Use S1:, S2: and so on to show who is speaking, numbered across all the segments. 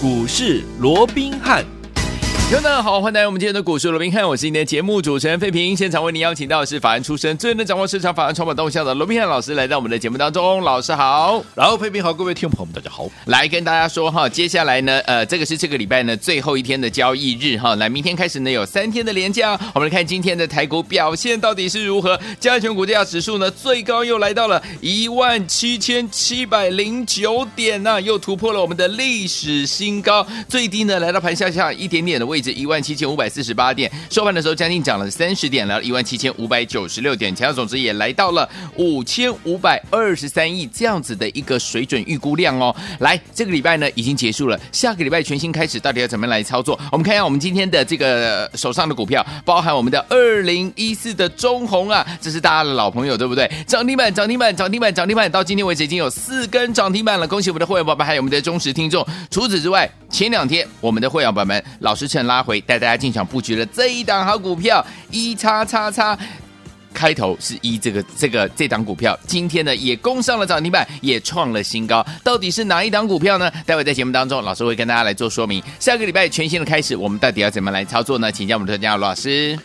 S1: 股市罗宾汉。大家好，欢迎来到我们今天的股市罗宾汉，我是今天的节目主持人费平。现场为您邀请到的是法案出身、最能掌握市场法案、筹码动向的罗宾汉老师，来到我们的节目当中。老师好，
S2: 然后费平好，各位听众朋友们大家好。
S1: 来跟大家说哈，接下来呢，呃，这个是这个礼拜呢最后一天的交易日哈。来，明天开始呢有三天的连假，我们来看今天的台股表现到底是如何。加权股价指数呢最高又来到了一万七千七百零九点呐、啊，又突破了我们的历史新高，最低呢来到盘下下一点点的位置一万七千五百四十八点，收盘的时候将近涨了三十点，来到一万七千五百九十六点，成交总值也来到了五千五百二十三亿这样子的一个水准预估量哦。来，这个礼拜呢已经结束了，下个礼拜全新开始，到底要怎么来操作？我们看一下我们今天的这个手上的股票，包含我们的二零一四的中红啊，这是大家的老朋友，对不对？涨停板，涨停板，涨停板，涨停板，到今天为止已经有四根涨停板了，恭喜我们的会员宝宝，还有我们的忠实听众。除此之外，前两天我们的会员朋友们老师趁拉回。带大家进场布局了这一档好股票，一叉叉叉，开头是一这个这个这档股票，今天呢也攻上了涨停板，也创了新高。到底是哪一档股票呢？待会在节目当中，老师会跟大家来做说明。下个礼拜全新的开始，我们到底要怎么来操作呢？请教我们的专家罗老师。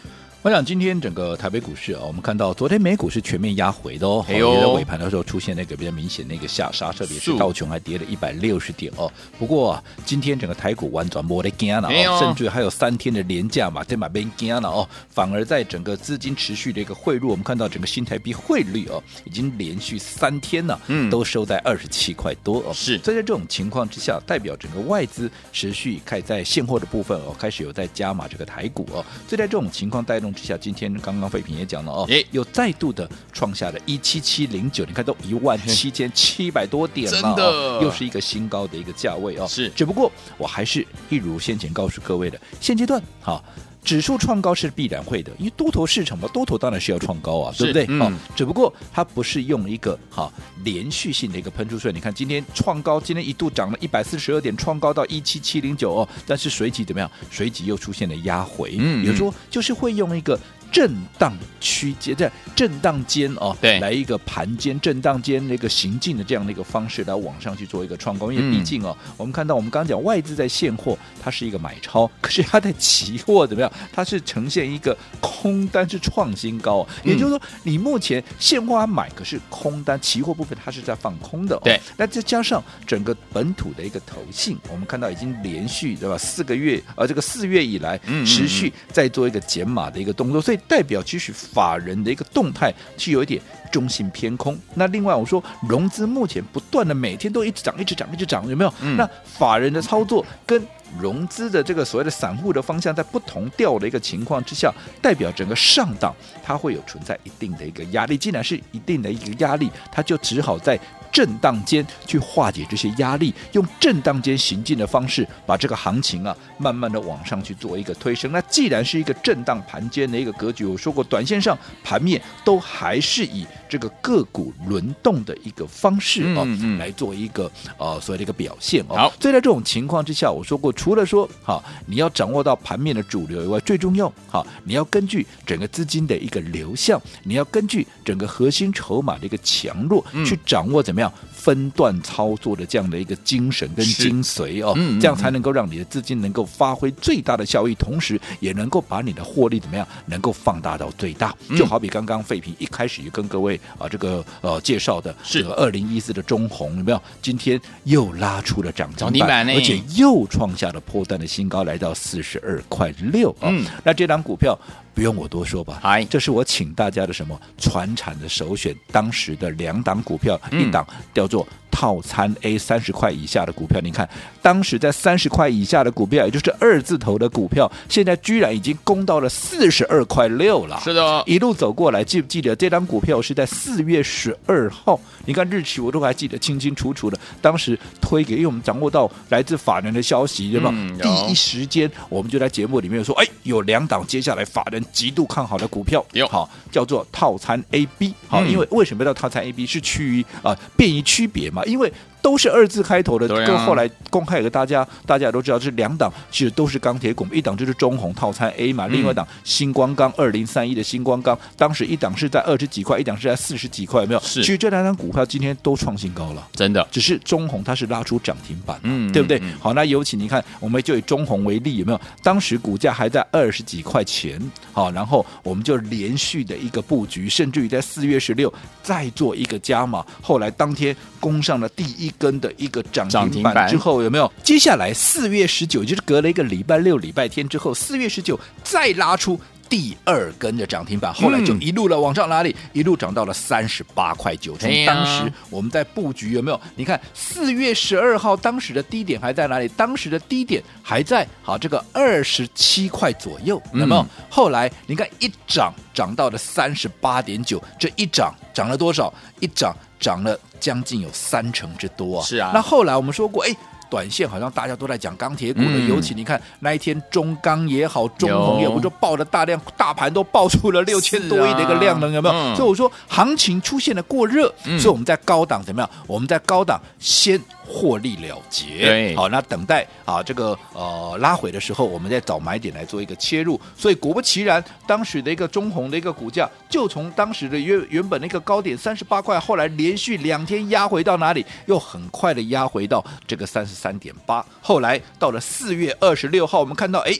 S2: 我想今天整个台北股市啊，我们看到昨天美股是全面压回的哦，哎呦，在尾盘的时候出现那个比较明显的一个下杀，特别是道琼还跌了一百六十点哦。不过、啊、今天整个台股完全没得惊了哦，甚至还有三天的连假嘛，在马边惊了哦。反而在整个资金持续的一个汇入，我们看到整个新台币汇率哦，已经连续三天了，嗯，都收在二十七块多哦。是，所以在这种情况之下，代表整个外资持续开在现货的部分哦，开始有在加码这个台股哦。所以在这种情况带动之下，今天刚刚废品也讲了哦，诶，又再度的创下了一七七零九，你看都一万七千七百多点了，真的，又是一个新高的一个价位哦。是，只不过我还是一如先前告诉各位的，现阶段哈，指数创高是必然会的，因为多头市场嘛，多头当然是要创高啊，对不对？嗯，只不过它不是用一个哈连续性的一个喷出，所以你看今天创高，今天一度涨了一百四十二点，创高到一七七零九哦，但是随即怎么样？随即又出现了压回，嗯，比如说就是会用一个。震荡区间在震荡间哦，对，来一个盘间震荡间那个行进的这样的一个方式来往上去做一个创高，因为毕竟哦，嗯、我们看到我们刚刚讲外资在现货它是一个买超，可是它在期货怎么样？它是呈现一个空单是创新高，也就是说你目前现货还买，可是空单期货部分它是在放空的，对。那再加上整个本土的一个投信，我们看到已经连续对吧？四个月，呃这个四月以来持续在做一个减码的一个动作，所以。代表其实法人的一个动态是有一点中性偏空。那另外我说融资目前不断的每天都一直涨，一直涨，一直涨，有没有？嗯、那法人的操作跟融资的这个所谓的散户的方向在不同调的一个情况之下，代表整个上档它会有存在一定的一个压力。既然是一定的一个压力，它就只好在。震荡间去化解这些压力，用震荡间行进的方式，把这个行情啊，慢慢的往上去做一个推升。那既然是一个震荡盘间的一个格局，我说过，短线上盘面都还是以这个个股轮动的一个方式啊，嗯嗯、来做一个呃所谓的一个表现哦。所以在这种情况之下，我说过，除了说哈，你要掌握到盘面的主流以外，最重要哈，你要根据整个资金的一个流向，你要根据整个核心筹码的一个强弱，嗯、去掌握怎么样。分段操作的这样的一个精神跟精髓哦，这样才能够让你的资金能够发挥最大的效益，同时也能够把你的获利怎么样能够放大到最大。嗯、就好比刚刚废品一开始就跟各位啊这个呃介绍的这个二零一四的中红有没有？今天又拉出了涨停板，而且又创下了破蛋的新高，来到四十二块六啊。嗯、那这档股票。不用我多说吧，嗨，这是我请大家的什么传产的首选，当时的两档股票，一档叫做。套餐 A 三十块以下的股票，你看当时在三十块以下的股票，也就是二字头的股票，现在居然已经攻到了四十二块六了。是的，一路走过来，记不记得这张股票是在四月十二号？你看日期我都还记得清清楚楚的。当时推给，因为我们掌握到来自法人的消息，对吧？嗯、第一时间我们就在节目里面说，哎，有两档接下来法人极度看好的股票，有好叫做套餐 A B。好，因为为什么叫套餐 A B？是趋于啊便于区别嘛？因为都是二字开头的，跟后来公开给大家，大家都知道这两档其实都是钢铁股，一档就是中红套餐 A 嘛，另外一档星光钢二零三一的星光钢，当时一档是在二十几块，一档是在四十几块，有没有？
S1: 是，
S2: 其实这两档股票今天都创新高了，
S1: 真的，
S2: 只是中红它是拉出涨停板，
S1: 嗯，
S2: 对不对？
S1: 嗯嗯、
S2: 好，那尤其你看，我们就以中红为例，有没有？当时股价还在二十几块钱，好，然后我们就连续的一个布局，甚至于在四月十六再做一个加码，后来当天攻上了第一根的一个涨停板之后，有没有？接下来四月十九，就是隔了一个礼拜六、礼拜天之后，四月十九再拉出。第二根的涨停板，后来就一路了往上哪里？一路涨到了三十八块九。从当时我们在布局有没有？你看四月十二号当时的低点还在哪里？当时的低点还在好这个二十七块左右，有没有？后来你看一涨涨到了三十八点九，这一涨涨了多少？一涨涨了将近有三成之多啊！
S1: 是啊。
S2: 那后来我们说过，哎。短线好像大家都在讲钢铁股了，嗯、尤其你看那一天中钢也好，中红也不就爆了大量，大盘都爆出了六千多亿的一个量能，有没有？嗯、所以我说行情出现了过热，嗯、所以我们在高档怎么样？我们在高档先。获利了结，
S1: 对，
S2: 好，那等待啊，这个呃拉回的时候，我们再找买点来做一个切入。所以果不其然，当时的一个中红的一个股价，就从当时的原原本那个高点三十八块，后来连续两天压回到哪里？又很快的压回到这个三十三点八。后来到了四月二十六号，我们看到哎。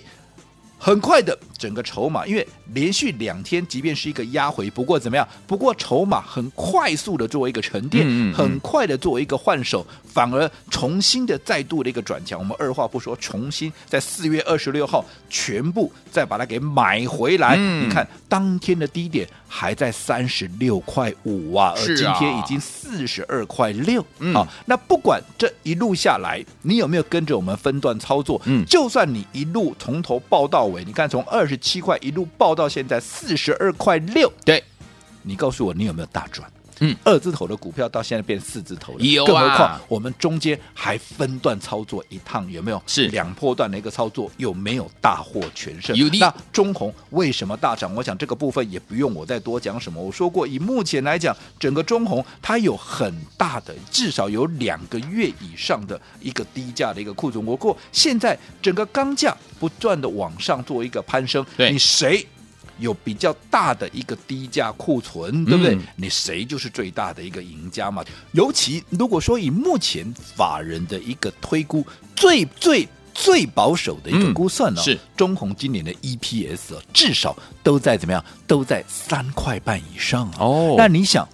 S2: 很快的，整个筹码，因为连续两天，即便是一个压回，不过怎么样？不过筹码很快速的作为一个沉淀，嗯嗯嗯很快的作为一个换手，反而重新的再度的一个转强。我们二话不说，重新在四月二十六号全部再把它给买回来。嗯、你看当天的低点还在三十六块五啊，而今天已经四十二块六。好，那不管这一路下来，你有没有跟着我们分段操作？嗯，就算你一路从头报到尾。你看，从二十七块一路爆到现在四十二块六，
S1: 对，
S2: 你告诉我，你有没有大赚？
S1: 嗯，
S2: 二字头的股票到现在变四字头了，
S1: 有啊。
S2: 更何况我们中间还分段操作一趟，有没有？
S1: 是
S2: 两波段的一个操作，有没有大获全胜？
S1: 有的。
S2: 那中红为什么大涨？我想这个部分也不用我再多讲什么。我说过，以目前来讲，整个中红它有很大的，至少有两个月以上的一个低价的一个库存。不过现在整个钢价不断的往上做一个攀升，
S1: 对
S2: 你谁？有比较大的一个低价库存，对不对？
S1: 嗯、
S2: 你谁就是最大的一个赢家嘛？尤其如果说以目前法人的一个推估，最最最保守的一个估算呢、哦，
S1: 嗯、是
S2: 中红今年的 EPS 至少都在怎么样？都在三块半以上
S1: 哦。
S2: 那你想，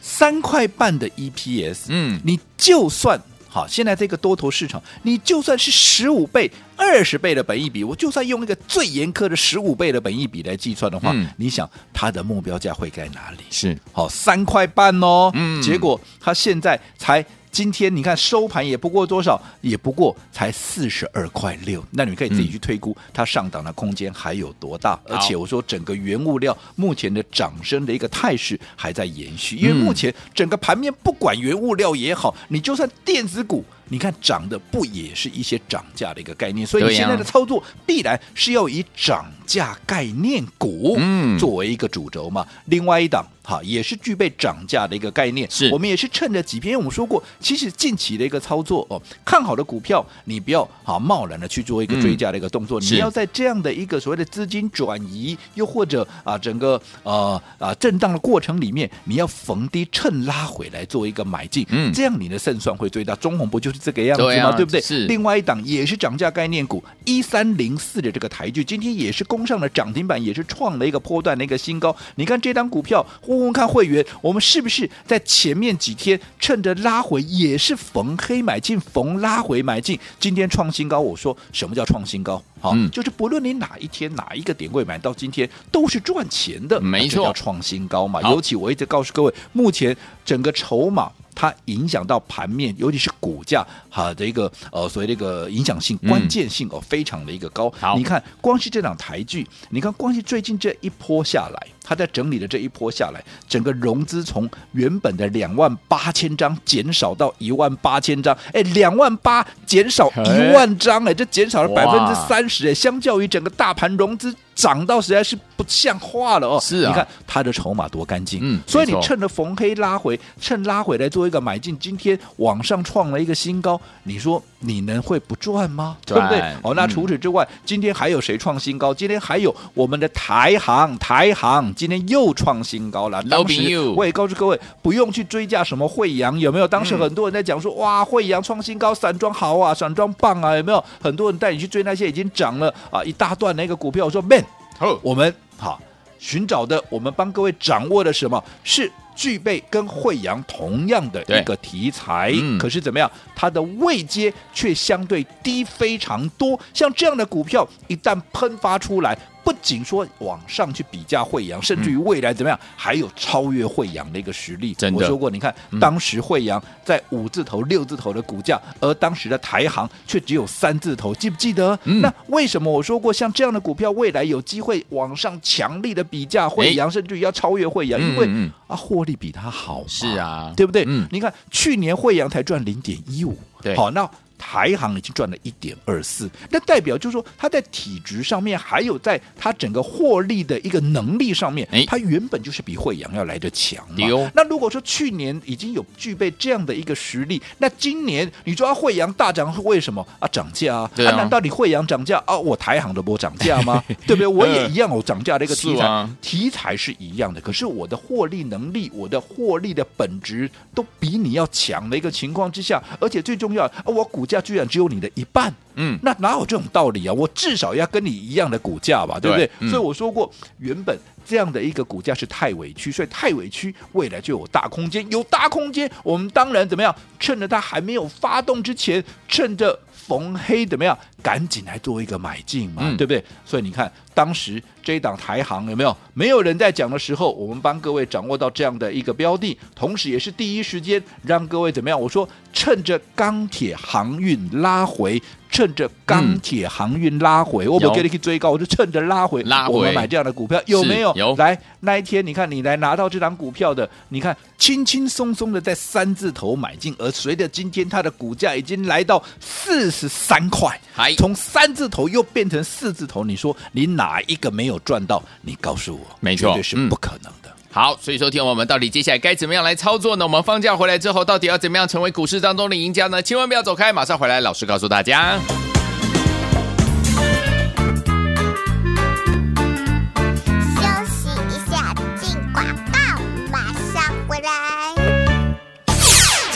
S2: 三块半的 EPS，
S1: 嗯，
S2: 你就算。好，现在这个多头市场，你就算是十五倍、二十倍的本益比，我就算用一个最严苛的十五倍的本益比来计算的话，
S1: 嗯、
S2: 你想它的目标价会在哪里？
S1: 是
S2: 好三块半哦，
S1: 嗯，
S2: 结果它现在才。今天你看收盘也不过多少，也不过才四十二块六。那你可以自己去推估它上档的空间还有多大。嗯、而且我说整个原物料目前的涨升的一个态势还在延续，因为目前整个盘面不管原物料也好，你就算电子股，你看涨的不也是一些涨价的一个概念？所以你现在的操作必然是要以涨价概念股作为一个主轴嘛。另外一档。好，也是具备涨价的一个概念。
S1: 是
S2: 我们也是趁着几篇，我们说过，其实近期的一个操作哦，看好的股票，你不要好贸然的去做一个追加的一个动作。嗯、你要在这样的一个所谓的资金转移，又或者啊整个呃啊震荡的过程里面，你要逢低趁拉回来做一个买进。嗯，这样你的胜算会最大。中红不就是这个样子吗？对，啊、对不对？
S1: 是。
S2: 另外一档也是涨价概念股，一三零四的这个台剧，今天也是攻上了涨停板，也是创了一个波段的一个新高。你看这档股票。问问看会员，我们是不是在前面几天趁着拉回，也是逢黑买进，逢拉回买进？今天创新高，我说什么叫创新高？好，嗯、就是不论你哪一天哪一个点位买到，今天都是赚钱的，
S1: 没错，
S2: 叫创新高嘛。尤其我一直告诉各位，目前整个筹码。它影响到盘面，尤其是股价哈的一个呃，所谓的一个影响性、关键性哦，非常的一个高。
S1: 好，
S2: 你看光是这档台剧，你看光是最近这一波下来，它在整理的这一波下来，整个融资从原本的两万八千张减少到一万八千张，哎，两万八减少一万张，哎，这减少了百分之三十，哎，相较于整个大盘融资。涨到实在是不像话了哦！
S1: 是啊，
S2: 你看它的筹码多干净，
S1: 嗯，
S2: 所以你趁着逢黑拉回，趁拉回来做一个买进，今天往上创了一个新高，你说你能会不赚吗？对不对？哦，那除此之外，嗯、今天还有谁创新高？今天还有我们的台行，台航今天又创新高了。当时我也告诉各位，不用去追价什么惠阳有没有？当时很多人在讲说，嗯、哇，惠阳创新高，散装好啊，散装棒啊，有没有？很多人带你去追那些已经涨了啊一大段那个股票，我说 man。好，我们好寻找的，我们帮各位掌握的什么是具备跟惠阳同样的一个题材，嗯、可是怎么样，它的位阶却相对低非常多。像这样的股票一旦喷发出来。不仅说往上去比价惠阳，甚至于未来怎么样，还有超越惠阳的一个实力。我说过，你看当时惠阳在五字头、六字头的股价，而当时的台行却只有三字头，记不记得？那为什么我说过，像这样的股票，未来有机会往上强力的比价惠阳，甚至于要超越惠阳，因为啊，获利比它好，
S1: 是啊，
S2: 对不对？你看去年惠阳才赚零点一五，
S1: 对，
S2: 好那。台行已经赚了一点二四，那代表就是说，它在体值上面，还有在它整个获利的一个能力上面，它原本就是比惠阳要来的强嘛。那如果说去年已经有具备这样的一个实力，那今年你说惠阳大涨是为什么啊？涨价啊？啊，难道你惠阳涨价啊？我台行都不涨价吗？对不对？我也一样，我涨价的一个题材，题材是一样的，可是我的获利能力，我的获利的本质都比你要强的一个情况之下，而且最重要啊，我股。股价居然只有你的一半，嗯，那哪有这种道理啊？我至少要跟你一样的股价吧，对不对？对，所以我说过，原本这样的一个股价是太委屈，所以太委屈，未来就有大空间，有大空间，我们当然怎么样？趁着它还没有发动之前，趁着逢黑怎么样？赶紧来做一个买进嘛，嗯、对不对？所以你看，当时这一档台行有没有？没有人在讲的时候，我们帮各位掌握到这样的一个标的，同时也是第一时间让各位怎么样？我说，趁着钢铁航运拉回。趁着钢铁航运拉回，嗯、我不给你去追高，我就趁着拉回，拉回我们买这样的股票有没有？
S1: 有。
S2: 来那一天，你看你来拿到这张股票的，你看轻轻松松的在三字头买进，而随着今天它的股价已经来到四十三块，还从三字头又变成四字头，你说你哪一个没有赚到？你告诉我，
S1: 没错，
S2: 绝对是不可能的。嗯
S1: 好，所以说，听我们到底接下来该怎么样来操作呢？我们放假回来之后，到底要怎么样成为股市当中的赢家呢？千万不要走开，马上回来，老师告诉大家。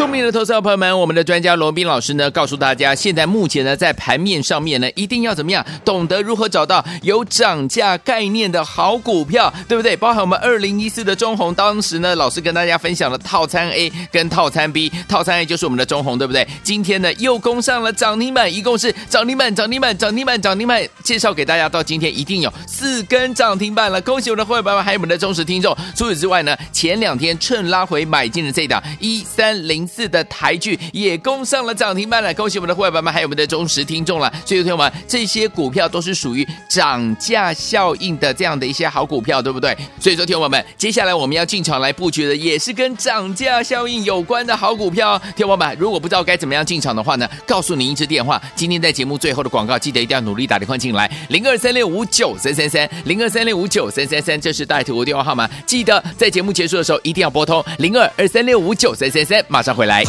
S1: 聪明的投资者朋友们，我们的专家罗宾老师呢，告诉大家，现在目前呢，在盘面上面呢，一定要怎么样，懂得如何找到有涨价概念的好股票，对不对？包含我们二零一四的中红，当时呢，老师跟大家分享了套餐 A 跟套餐 B，套餐 A 就是我们的中红，对不对？今天呢，又攻上了涨停板，一共是涨停板、涨停板、涨停板、涨停板，介绍给大家，到今天一定有四根涨停板了，恭喜我们的会员朋友，还有我们的忠实听众。除此之外呢，前两天趁拉回买进的这档一三零。四的台剧也攻上了涨停板了，恭喜我们的会员们，还有我们的忠实听众了。所以，听友们，这些股票都是属于涨价效应的这样的一些好股票，对不对？所以说，听友们，接下来我们要进场来布局的，也是跟涨价效应有关的好股票。听友们，如果不知道该怎么样进场的话呢，告诉您一支电话。今天在节目最后的广告，记得一定要努力打电话进来，零二三六五九三三三，零二三六五九三三三，这是带图的电话号码。记得在节目结束的时候一定要拨通零二二三六五九三三三，马上回。来。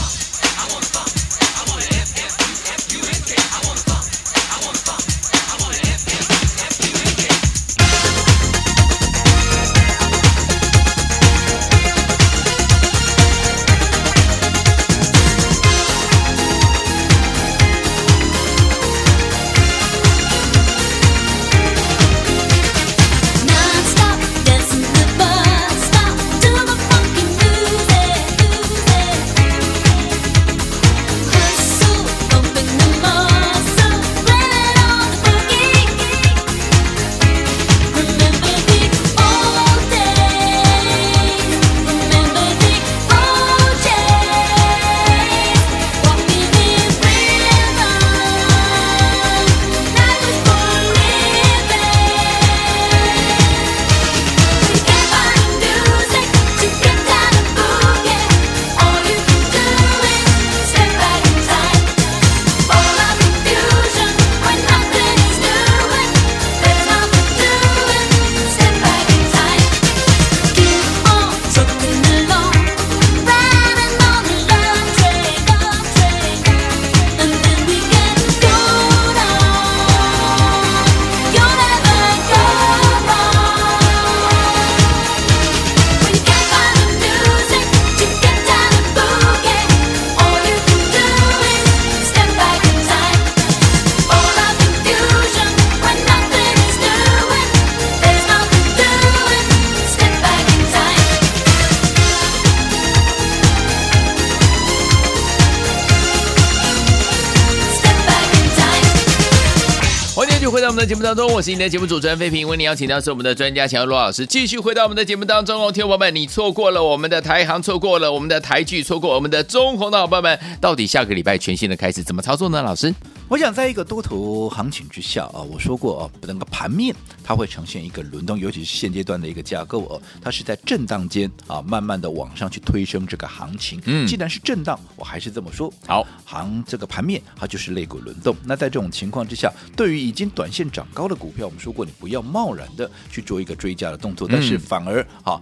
S1: 回到我们的节目当中，我是你的节目主持人费平，为你邀请到是我们的专家强罗老师，继续回到我们的节目当中哦，听众朋友们，你错过了我们的台行，错过了我们的台剧，错过我们的中红的伙伴们，到底下个礼拜全新的开始怎么操作呢？老师，
S2: 我想在一个多头行情之下啊，我说过啊，那个盘面它会呈现一个轮动，尤其是现阶段的一个架构哦，它是在震荡间啊，慢慢的往上去推升这个行情。嗯，既然是震荡，我还是这么说，好，行这个盘面它就是肋骨轮动。那在这种情况之下，对于已经短线涨高的股票，我们说过，你不要贸然的去做一个追加的动作，但是反而啊，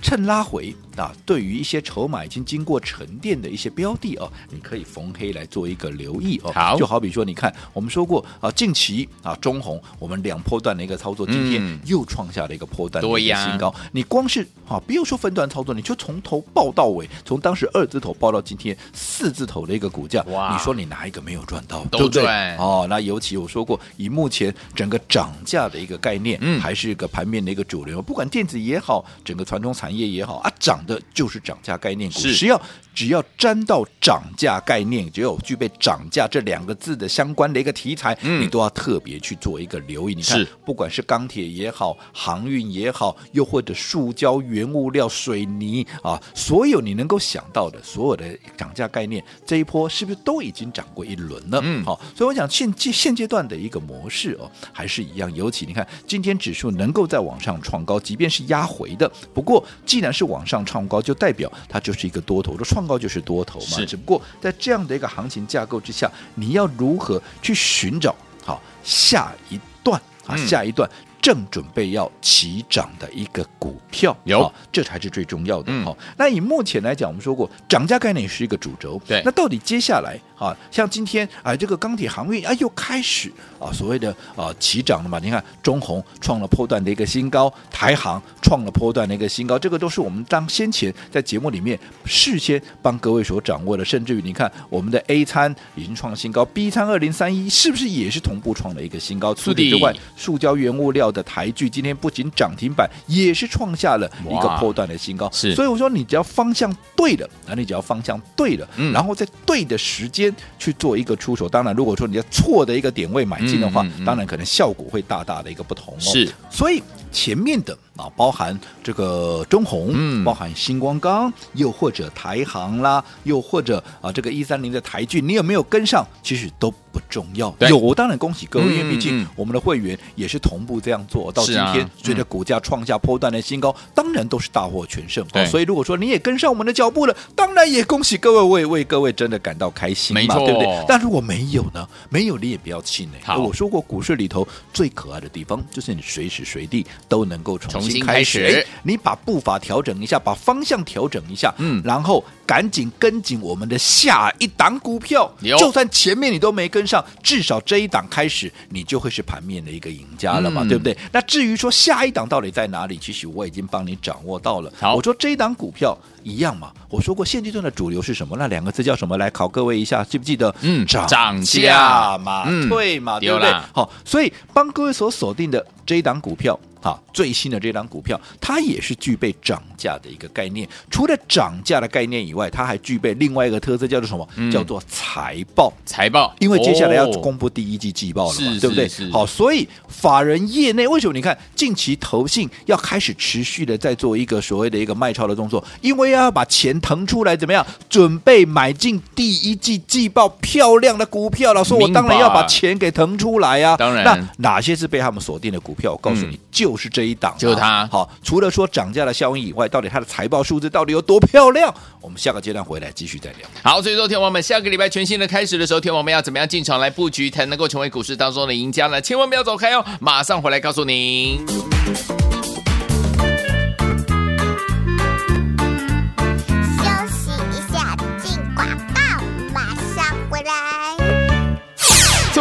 S2: 趁拉回。啊，对于一些筹码已经经过沉淀的一些标的哦，你可以逢黑来做一个留意哦。好，就好比说，你看我们说过啊，近期啊中红我们两波段的一个操作，今天又创下了一个波段的一个新高。你光是啊，不用说分段操作，你就从头报到尾，从当时二字头报到今天四字头的一个股价，哇，你说你哪一个没有赚到？对不对？哦，那尤其我说过，以目前整个涨价的一个概念，嗯，还是一个盘面的一个主流，不管电子也好，整个传统产业也好啊，涨。的就是涨价概念股，只要只要沾到涨价概念，只有具备涨价这两个字的相关的一个题材，嗯、你都要特别去做一个留意。你看，不管是钢铁也好，航运也好，又或者塑胶原物料、水泥啊，所有你能够想到的所有的涨价概念，这一波是不是都已经涨过一轮了？嗯，好，所以我想现阶现阶段的一个模式哦，还是一样。尤其你看，今天指数能够在往上创高，即便是压回的，不过既然是往上。创高就代表它就是一个多头的创高就是多头嘛，只不过在这样的一个行情架构之下，你要如何去寻找好下一段啊下一段正准备要起涨的一个股票有，这才是最重要的哈。那以目前来讲，我们说过涨价概念是一个主轴，对，那到底接下来？啊，像今天啊，这个钢铁航运啊又开始啊所谓的啊起涨了嘛？你看中红创了波段的一个新高，台航创了波段的一个新高，这个都是我们当先前在节目里面事先帮各位所掌握的。甚至于你看我们的 A 餐已经创新高，B 餐二零三一是不是也是同步创了一个新高？除此之外，塑胶原物料的台剧今天不仅涨停板，也是创下了一个波段的新高。是，所以我说你只要方向对了，那你只要方向对了，嗯，然后在对的时间。去做一个出手，当然，如果说你在错的一个点位买进的话，嗯嗯嗯、当然可能效果会大大的一个不同哦。是，所以前面的。啊，包含这个中宏，嗯，包含星光钢，又或者台航啦，又或者啊，这个一三零的台剧，你有没有跟上？其实都不重要。有，我当然恭喜各位，因为毕竟我们的会员也是同步这样做，到今天随着股价创下波段的新高，当然都是大获全胜。对，所以如果说你也跟上我们的脚步了，当然也恭喜各位，为为各位真的感到开心嘛，没错，对不对？但如果没有呢？没有你也不要气馁。我说过，股市里头最可爱的地方，就是你随时随地都能够重开始，你把步伐调整一下，把方向调整一下，嗯，然后赶紧跟紧我们的下一档股票。就算前面你都没跟上，至少这一档开始，你就会是盘面的一个赢家了嘛，嗯、对不对？那至于说下一档到底在哪里，其实我已经帮你掌握到了。好，我说这一档股票一样嘛，我说过现阶段的主流是什么？那两个字叫什么？来考各位一下，记不记得？嗯，涨价嘛，对嘛，对不对？好，所以帮各位所锁定的这一档股票。好，最新的这张股票，它也是具备涨价的一个概念。除了涨价的概念以外，它还具备另外一个特色，叫做什么？嗯、叫做财报。财报，因为接下来要公布第一季季报了嘛，哦、对不对？好，所以法人业内为什么你看近期投信要开始持续的在做一个所谓的一个卖超的动作？因为要把钱腾出来，怎么样？准备买进第一季季报漂亮的股票了。说我当然要把钱给腾出来啊。当然，那哪些是被他们锁定的股票？我告诉你，嗯、就。是这一档，就是它。好，除了说涨价的效应以外，到底它的财报数字到底有多漂亮？我们下个阶段回来继续再聊。好，所以说，天王们，下个礼拜全新的开始的时候，天王们要怎么样进场来布局，才能够成为股市当中的赢家呢？千万不要走开哦，马上回来告诉您。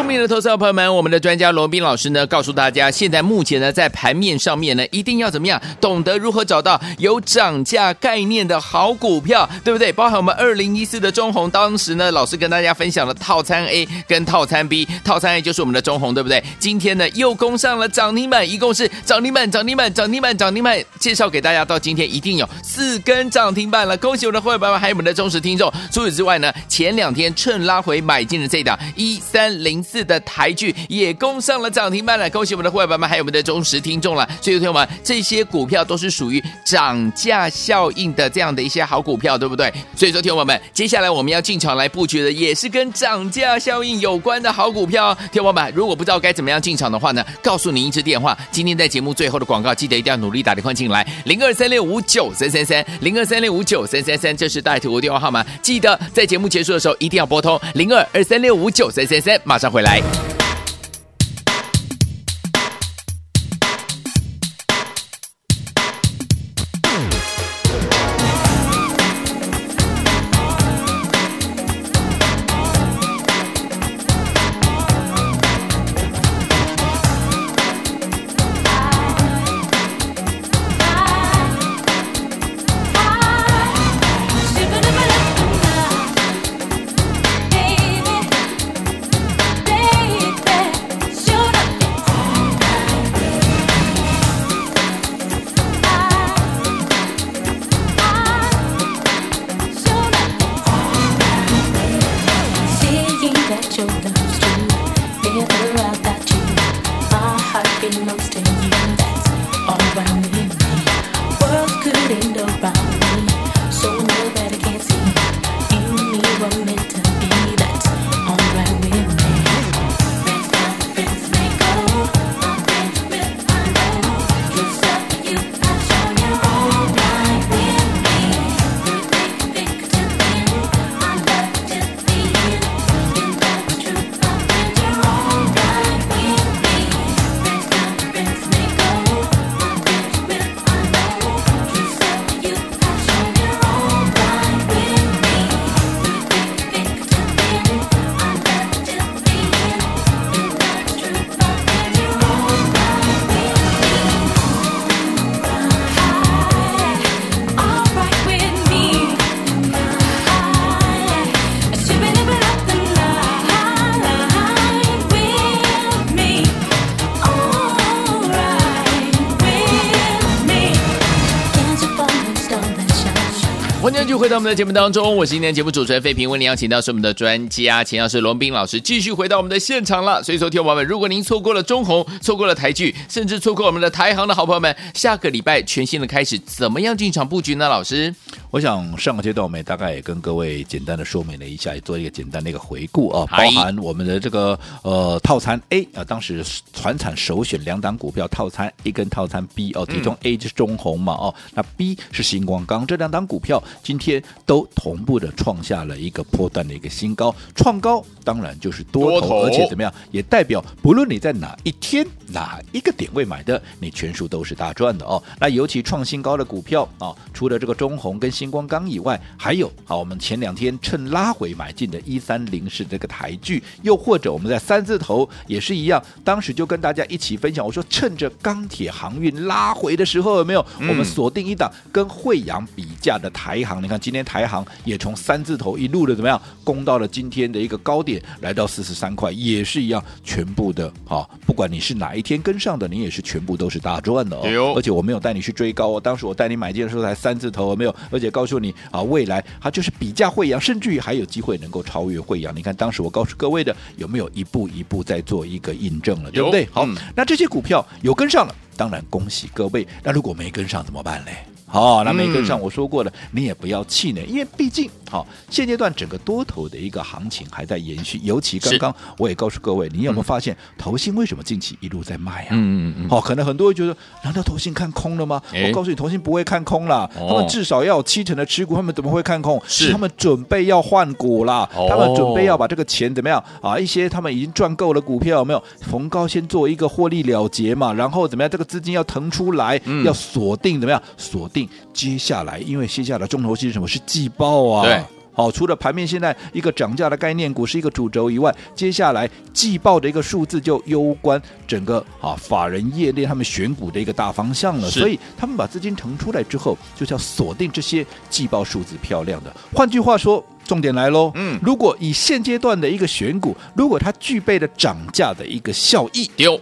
S2: 明的投资朋友们，我们的专家罗宾老师呢，告诉大家，现在目前呢，在盘面上面呢，一定要怎么样，懂得如何找到有涨价概念的好股票，对不对？包含我们二零一四的中红，当时呢，老师跟大家分享了套餐 A 跟套餐 B，套餐 A 就是我们的中红，对不对？今天呢，又攻上了涨停板，一共是涨停板、涨停板、涨停板、涨停板，介绍给大家，到今天一定有四根涨停板了，恭喜我们的会员朋友们，还有我们的忠实听众。除此之外呢，前两天趁拉回买进的这档一三零四。
S3: 四的台剧也攻上了涨停板了，恭喜我们的会员们，还有我们的忠实听众了。所以，朋友们，这些股票都是属于涨价效应的这样的一些好股票，对不对？所以说，听友们，接下来我们要进场来布局的也是跟涨价效应有关的好股票。听友们，如果不知道该怎么样进场的话呢，告诉您一支电话，今天在节目最后的广告，记得一定要努力打电话进来，零二三六五九三三三，零二三六五九三三三，这是带图的电话号码，记得在节目结束的时候一定要拨通零二二三六五九三三三，马上回来。bye. 继续回到我们的节目当中，我是今天节目主持人费平，为您邀请到是我们的专家钱老师龙斌老师，继续回到我们的现场了。所以说，听友们，如果您错过了中红，错过了台剧，甚至错过我们的台行的好朋友们，下个礼拜全新的开始，怎么样进场布局呢？老师，
S2: 我想上个阶段我们大概也跟各位简单的说明了一下，也做一个简单的一个回顾啊，包含我们的这个呃套餐 A 啊，当时传产首选两档股票套餐 A 跟套餐 B 哦，其中 A 就是中红嘛哦，那 B 是星光钢这两档股票今今天都同步的创下了一个波段的一个新高，创高当然就是多头，而且怎么样，也代表不论你在哪一天哪一个点位买的，你全数都是大赚的哦。那尤其创新高的股票啊，除了这个中红跟星光钢以外，还有啊，我们前两天趁拉回买进的一三零是这个台剧，又或者我们在三字头也是一样，当时就跟大家一起分享，我说趁着钢铁航运拉回的时候，有没有？我们锁定一档跟惠阳比价的台航？你看，今天台行也从三字头一路的怎么样攻到了今天的一个高点，来到四十三块，也是一样，全部的啊，不管你是哪一天跟上的，你也是全部都是大赚的哦。哦而且我没有带你去追高哦，当时我带你买进的时候才三字头，没有，而且告诉你啊，未来它就是比价慧洋，甚至于还有机会能够超越慧洋。你看当时我告诉各位的，有没有一步一步在做一个印证了，对不对？好，嗯、那这些股票有跟上了，当然恭喜各位。那如果没跟上怎么办嘞？好，那没跟上，我说过的，嗯、你也不要气馁，因为毕竟，好，现阶段整个多头的一个行情还在延续，尤其刚刚我也告诉各位，你有没有发现，嗯、投信为什么近期一路在卖啊？嗯嗯嗯，好，可能很多人觉得，难道投信看空了吗？诶我告诉你，投信不会看空了，哦、他们至少要有七成的持股，他们怎么会看空？是他们准备要换股了，哦、他们准备要把这个钱怎么样啊？一些他们已经赚够了股票，有没有逢高先做一个获利了结嘛？然后怎么样？这个资金要腾出来，嗯、要锁定怎么样？锁定。接下来，因为接下来重头戏是什么？是季报啊。对，好，除了盘面现在一个涨价的概念股是一个主轴以外，接下来季报的一个数字就攸关整个啊法人业内他们选股的一个大方向了。是所以他们把资金腾出来之后，就是要锁定这些季报数字漂亮的。换句话说，重点来喽。嗯，如果以现阶段的一个选股，如果它具备了涨价的一个效益，丢。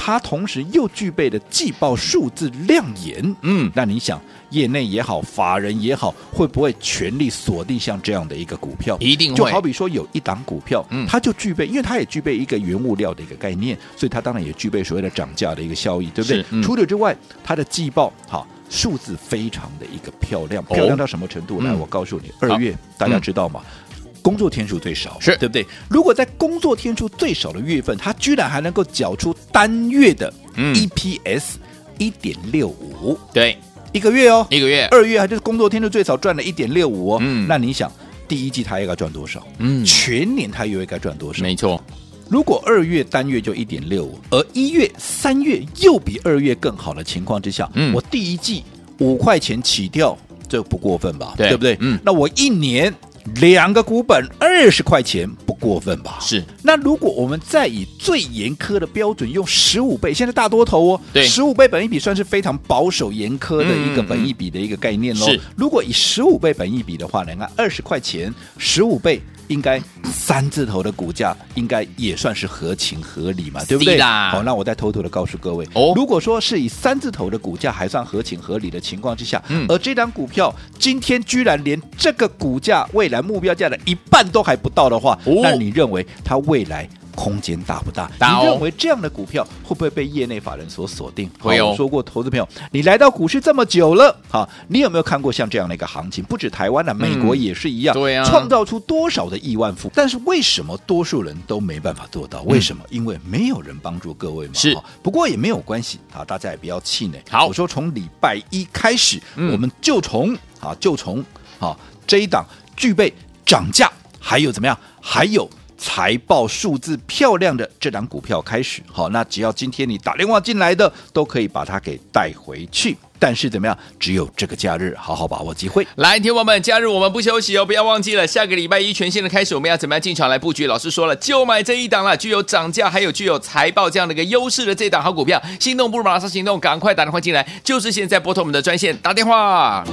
S2: 它同时又具备了季报数字亮眼，
S1: 嗯，
S2: 那你想，业内也好，法人也好，会不会全力锁定像这样的一个股票？
S1: 一定会。
S2: 就好比说有一档股票，
S1: 嗯，
S2: 它就具备，因为它也具备一个原物料的一个概念，所以它当然也具备所谓的涨价的一个效益，对不对？
S1: 嗯、
S2: 除此之外，它的季报好数字非常的一个漂亮，漂亮到什么程度？来、哦，我告诉你，二、嗯、月大家知道吗？嗯工作天数最少
S1: 是
S2: 对不对？如果在工作天数最少的月份，它居然还能够缴出单月的 EPS 一点六五，
S1: 对，
S2: 一个月哦，
S1: 一个月，
S2: 二月还就是工作天数最少赚了一点六五哦。
S1: 嗯，
S2: 那你想，第一季它应该赚多少？
S1: 嗯，
S2: 全年它又应该赚多少？
S1: 没错，
S2: 如果二月单月就一点六五，而一月、三月又比二月更好的情况之下，
S1: 嗯，
S2: 我第一季五块钱起跳，这不过分吧？
S1: 对，
S2: 对不对？
S1: 嗯，
S2: 那我一年。两个股本二十块钱不过分吧？
S1: 是。
S2: 那如果我们再以最严苛的标准用十五倍，现在大多头哦，
S1: 对，
S2: 十五倍本益比算是非常保守严苛的一个本益比的一个概念喽。
S1: 是。
S2: 如果以十五倍本益比的话，你看二十块钱十五倍。应该三字头的股价应该也算是合情合理嘛，对不对？好，那我再偷偷的告诉各位，
S1: 哦，
S2: 如果说是以三字头的股价还算合情合理的情况之下，
S1: 嗯，
S2: 而这张股票今天居然连这个股价未来目标价的一半都还不到的话，哦，那你认为它未来？空间大不大？大哦、你认为这样的股票会不会被业内法人所锁定？
S1: 会哦。
S2: 我说过，投资朋友，你来到股市这么久了，哈，你有没有看过像这样的一个行情？不止台湾的、啊，美国也是一样。
S1: 对、嗯、啊。
S2: 创造出多少的亿万富？但是为什么多数人都没办法做到？为什么？嗯、因为没有人帮助各位嘛。
S1: 是。
S2: 不过也没有关系啊，大家也不要气馁。
S1: 好，
S2: 我说从礼拜一开始，
S1: 嗯、
S2: 我们就从啊，就从啊这一档具备涨价，还有怎么样？还有。财报数字漂亮的这档股票开始，好，那只要今天你打电话进来的，都可以把它给带回去。但是怎么样？只有这个假日，好好把握机会。
S1: 来，听友们，假日我们不休息哦，不要忘记了，下个礼拜一全新的开始，我们要怎么样进场来布局？老师说了，就买这一档了，具有涨价还有具有财报这样的一个优势的这档好股票。心动不如马上行动，赶快打电话进来，就是现在拨通我们的专线打电话。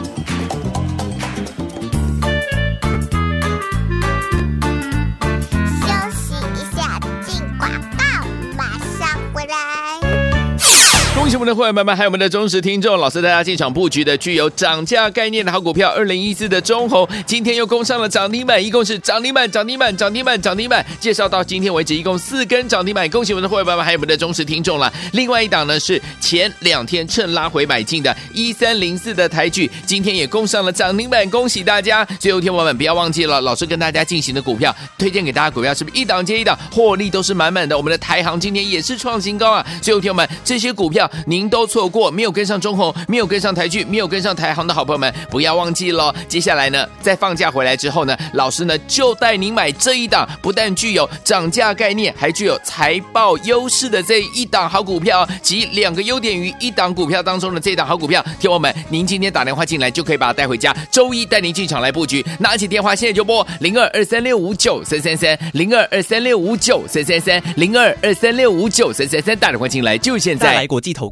S1: 恭喜我们的会员们们，还有我们的忠实听众，老师带大家进场布局的具有涨价概念的好股票，二零一四的中红，今天又攻上了涨停板，一共是涨停板、涨停板、涨停板、涨停板。介绍到今天为止，一共四根涨停板。恭喜我们的会员们们，还有我们的忠实听众了。另外一档呢是前两天趁拉回买进的一三零四的台剧，今天也攻上了涨停板，恭喜大家！最后天王们不要忘记了，老师跟大家进行的股票推荐给大家，股票是不是一档接一档，获利都是满满的？我们的台航今天也是创新高啊！最后天我们这些股票。您都错过，没有跟上中红，没有跟上台剧，没有跟上台航的好朋友们，不要忘记了。接下来呢，在放假回来之后呢，老师呢就带您买这一档，不但具有涨价概念，还具有财报优势的这一档好股票，及两个优点于一档股票当中的这一档好股票。听我们，您今天打电话进来就可以把它带回家，周一带您进场来布局。拿起电话现在就拨零二二三六五九三三三零二二三六五九三三三零二二三六五九三三三，打电话进来就现在。
S4: 来国际投